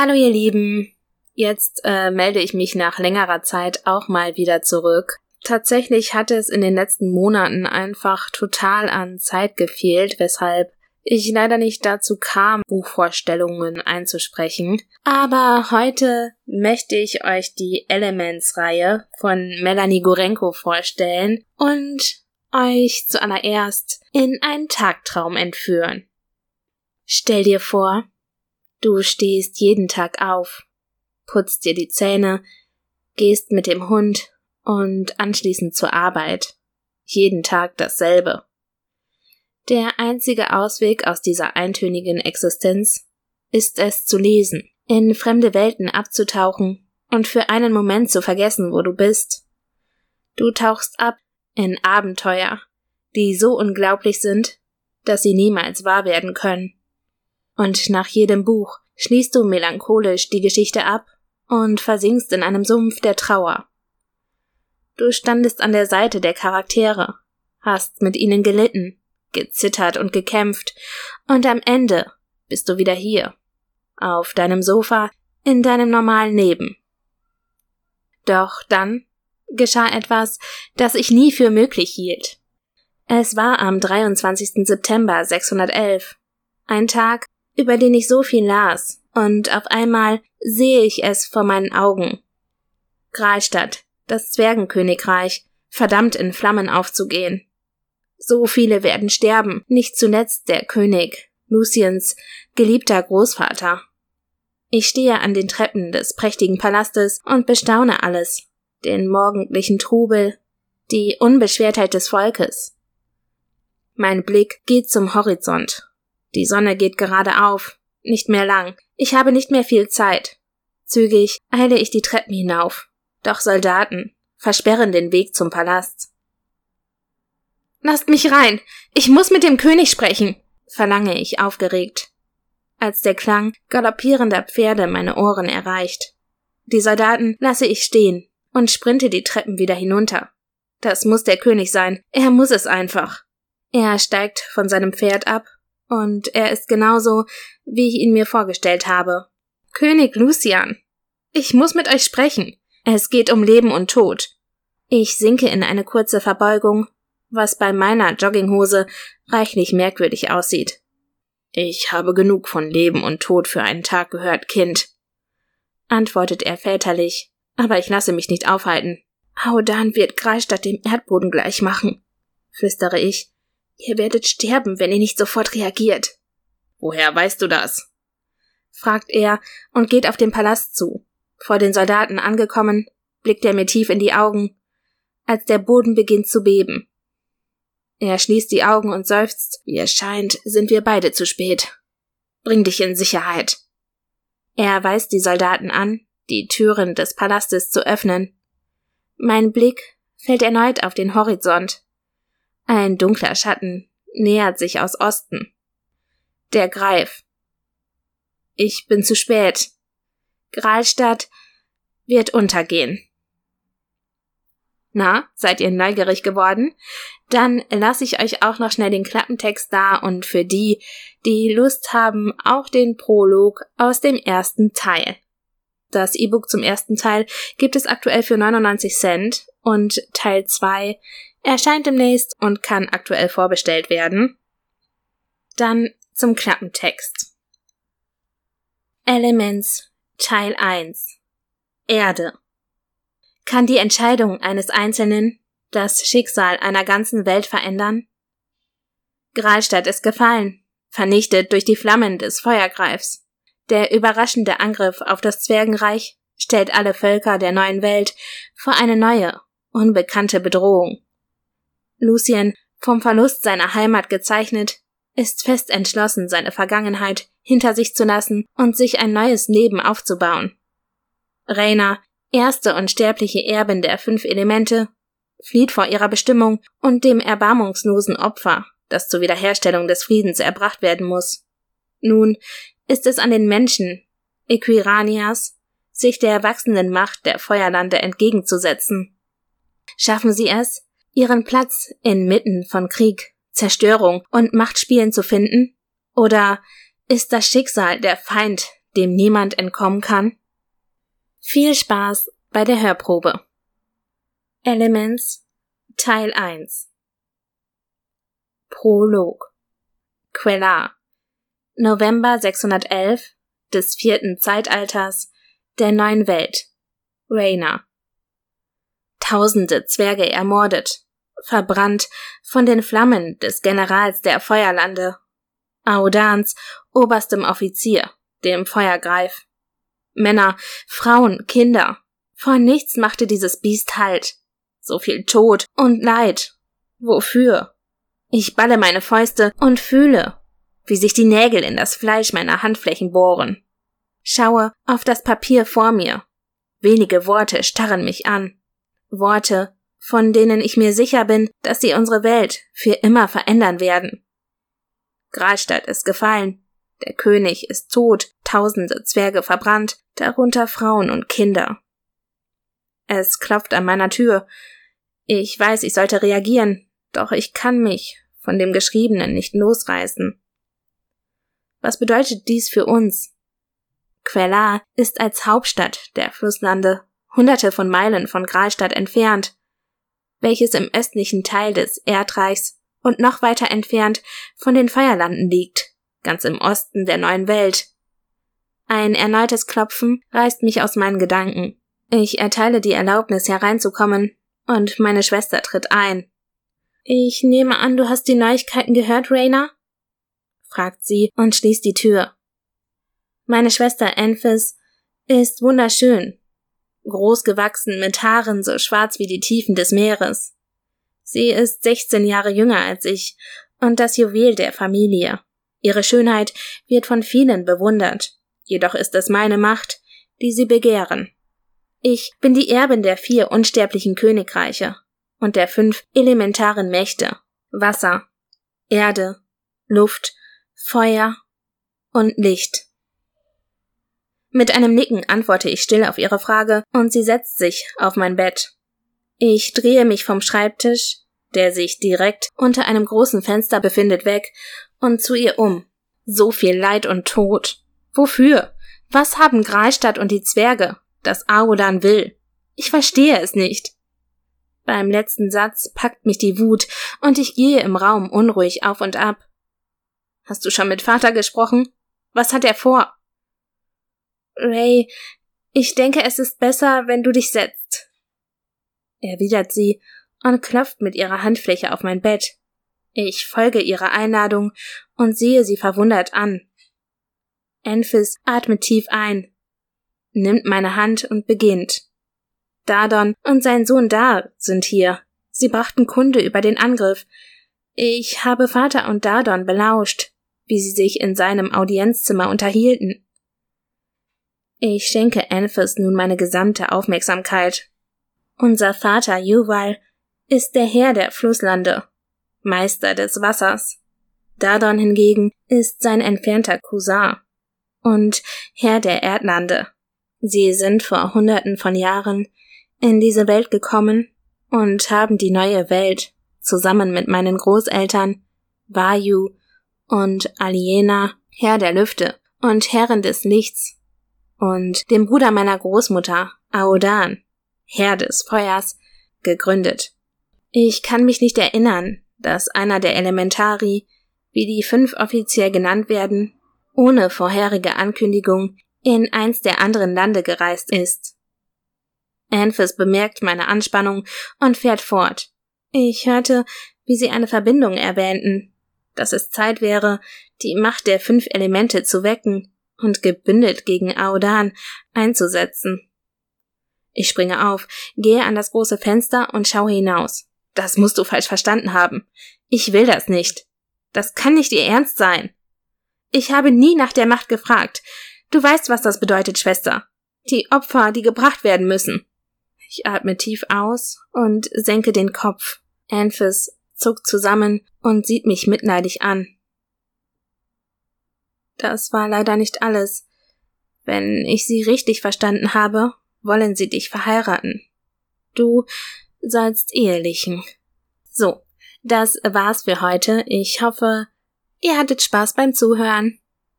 Hallo ihr Lieben. Jetzt äh, melde ich mich nach längerer Zeit auch mal wieder zurück. Tatsächlich hatte es in den letzten Monaten einfach total an Zeit gefehlt, weshalb ich leider nicht dazu kam, Buchvorstellungen einzusprechen. Aber heute möchte ich euch die Elements-Reihe von Melanie Gorenko vorstellen und euch zuallererst in einen Tagtraum entführen. Stell dir vor, Du stehst jeden Tag auf, putzt dir die Zähne, gehst mit dem Hund und anschließend zur Arbeit. Jeden Tag dasselbe. Der einzige Ausweg aus dieser eintönigen Existenz ist es zu lesen, in fremde Welten abzutauchen und für einen Moment zu vergessen, wo du bist. Du tauchst ab in Abenteuer, die so unglaublich sind, dass sie niemals wahr werden können und nach jedem Buch schließt du melancholisch die Geschichte ab und versinkst in einem Sumpf der Trauer. Du standest an der Seite der Charaktere, hast mit ihnen gelitten, gezittert und gekämpft, und am Ende bist du wieder hier, auf deinem Sofa, in deinem normalen Leben. Doch dann geschah etwas, das ich nie für möglich hielt. Es war am 23. September 611, ein Tag, über den ich so viel las, und auf einmal sehe ich es vor meinen Augen. Gralstadt, das Zwergenkönigreich, verdammt in Flammen aufzugehen. So viele werden sterben, nicht zuletzt der König, Luciens geliebter Großvater. Ich stehe an den Treppen des prächtigen Palastes und bestaune alles, den morgendlichen Trubel, die Unbeschwertheit des Volkes. Mein Blick geht zum Horizont die Sonne geht gerade auf. Nicht mehr lang. Ich habe nicht mehr viel Zeit. Zügig eile ich die Treppen hinauf. Doch Soldaten versperren den Weg zum Palast. Lasst mich rein. Ich muss mit dem König sprechen, verlange ich aufgeregt. Als der Klang galoppierender Pferde meine Ohren erreicht. Die Soldaten lasse ich stehen und sprinte die Treppen wieder hinunter. Das muss der König sein. Er muss es einfach. Er steigt von seinem Pferd ab und er ist genauso, wie ich ihn mir vorgestellt habe. König Lucian. Ich muss mit euch sprechen. Es geht um Leben und Tod. Ich sinke in eine kurze Verbeugung, was bei meiner Jogginghose reichlich merkwürdig aussieht. Ich habe genug von Leben und Tod für einen Tag gehört, Kind, antwortet er väterlich, aber ich lasse mich nicht aufhalten. Haudan wird Kreisstadt dem Erdboden gleich machen, flüstere ich, Ihr werdet sterben, wenn ihr nicht sofort reagiert. Woher weißt du das? fragt er und geht auf den Palast zu. Vor den Soldaten angekommen, blickt er mir tief in die Augen, als der Boden beginnt zu beben. Er schließt die Augen und seufzt, wie es scheint, sind wir beide zu spät. Bring dich in Sicherheit. Er weist die Soldaten an, die Türen des Palastes zu öffnen. Mein Blick fällt erneut auf den Horizont. Ein dunkler Schatten nähert sich aus Osten. Der Greif. Ich bin zu spät. Gralstadt wird untergehen. Na, seid ihr neugierig geworden? Dann lasse ich euch auch noch schnell den Klappentext da und für die, die Lust haben, auch den Prolog aus dem ersten Teil. Das E-Book zum ersten Teil gibt es aktuell für 99 Cent und Teil 2 erscheint demnächst und kann aktuell vorbestellt werden. Dann zum Klappentext. Elements Teil 1 Erde Kann die Entscheidung eines Einzelnen das Schicksal einer ganzen Welt verändern? Gralstadt ist gefallen, vernichtet durch die Flammen des Feuergreifs. Der überraschende Angriff auf das Zwergenreich stellt alle Völker der neuen Welt vor eine neue, unbekannte Bedrohung. Lucien, vom Verlust seiner Heimat gezeichnet, ist fest entschlossen, seine Vergangenheit hinter sich zu lassen und sich ein neues Leben aufzubauen. Raina, erste unsterbliche Erbin der fünf Elemente, flieht vor ihrer Bestimmung und dem erbarmungslosen Opfer, das zur Wiederherstellung des Friedens erbracht werden muss. Nun ist es an den Menschen, Equiranias, sich der wachsenden Macht der Feuerlande entgegenzusetzen. Schaffen sie es, ihren Platz inmitten von Krieg, Zerstörung und Machtspielen zu finden? Oder ist das Schicksal der Feind dem niemand entkommen kann? Viel Spaß bei der Hörprobe. Elements Teil 1 Prolog Quellar November 611 des vierten Zeitalters der neuen Welt Rainer Tausende Zwerge ermordet, verbrannt von den Flammen des Generals der Feuerlande, Audans oberstem Offizier, dem Feuergreif. Männer, Frauen, Kinder. Vor nichts machte dieses Biest Halt. So viel Tod und Leid. Wofür? Ich balle meine Fäuste und fühle, wie sich die Nägel in das Fleisch meiner Handflächen bohren. Schaue auf das Papier vor mir. Wenige Worte starren mich an. Worte, von denen ich mir sicher bin, dass sie unsere Welt für immer verändern werden. Gralstadt ist gefallen, der König ist tot, tausende Zwerge verbrannt, darunter Frauen und Kinder. Es klopft an meiner Tür. Ich weiß, ich sollte reagieren, doch ich kann mich von dem Geschriebenen nicht losreißen. Was bedeutet dies für uns? Quellar ist als Hauptstadt der Flusslande hunderte von Meilen von Gralstadt entfernt, welches im östlichen Teil des Erdreichs und noch weiter entfernt von den Feierlanden liegt, ganz im Osten der neuen Welt. Ein erneutes Klopfen reißt mich aus meinen Gedanken. Ich erteile die Erlaubnis hereinzukommen, und meine Schwester tritt ein. Ich nehme an, du hast die Neuigkeiten gehört, Rainer? fragt sie und schließt die Tür. Meine Schwester Enfys ist wunderschön, groß gewachsen mit Haaren so schwarz wie die Tiefen des Meeres. Sie ist 16 Jahre jünger als ich und das Juwel der Familie. Ihre Schönheit wird von vielen bewundert, jedoch ist es meine Macht, die sie begehren. Ich bin die Erbin der vier unsterblichen Königreiche und der fünf elementaren Mächte Wasser, Erde, Luft, Feuer und Licht. Mit einem Nicken antworte ich still auf ihre Frage und sie setzt sich auf mein Bett. Ich drehe mich vom Schreibtisch, der sich direkt unter einem großen Fenster befindet, weg und zu ihr um. So viel Leid und Tod. Wofür? Was haben Gralstadt und die Zwerge, das Aodan will? Ich verstehe es nicht. Beim letzten Satz packt mich die Wut und ich gehe im Raum unruhig auf und ab. Hast du schon mit Vater gesprochen? Was hat er vor? Ray, ich denke, es ist besser, wenn du dich setzt, erwidert sie und klopft mit ihrer Handfläche auf mein Bett. Ich folge ihrer Einladung und sehe sie verwundert an. Enfys atmet tief ein, nimmt meine Hand und beginnt. Dadon und sein Sohn Dar sind hier. Sie brachten Kunde über den Angriff. Ich habe Vater und Dadon belauscht, wie sie sich in seinem Audienzzimmer unterhielten. Ich schenke Enfys nun meine gesamte Aufmerksamkeit. Unser Vater Juval ist der Herr der Flusslande, Meister des Wassers. Dadon hingegen ist sein entfernter Cousin und Herr der Erdlande. Sie sind vor Hunderten von Jahren in diese Welt gekommen und haben die neue Welt zusammen mit meinen Großeltern Vayu und Aliena, Herr der Lüfte und Herrin des Lichts, und dem Bruder meiner Großmutter, Aodan, Herr des Feuers, gegründet. Ich kann mich nicht erinnern, dass einer der Elementari, wie die fünf offiziell genannt werden, ohne vorherige Ankündigung in eins der anderen Lande gereist ist. Anfis bemerkt meine Anspannung und fährt fort. Ich hörte, wie sie eine Verbindung erwähnten, dass es Zeit wäre, die Macht der fünf Elemente zu wecken und gebündelt gegen Aodan einzusetzen. Ich springe auf, gehe an das große Fenster und schaue hinaus. Das musst du falsch verstanden haben. Ich will das nicht. Das kann nicht ihr Ernst sein. Ich habe nie nach der Macht gefragt. Du weißt, was das bedeutet, Schwester. Die Opfer, die gebracht werden müssen. Ich atme tief aus und senke den Kopf. Anfis zuckt zusammen und sieht mich mitleidig an. Das war leider nicht alles. Wenn ich Sie richtig verstanden habe, wollen Sie dich verheiraten. Du sollst ehelichen. So, das war's für heute. Ich hoffe, ihr hattet Spaß beim Zuhören.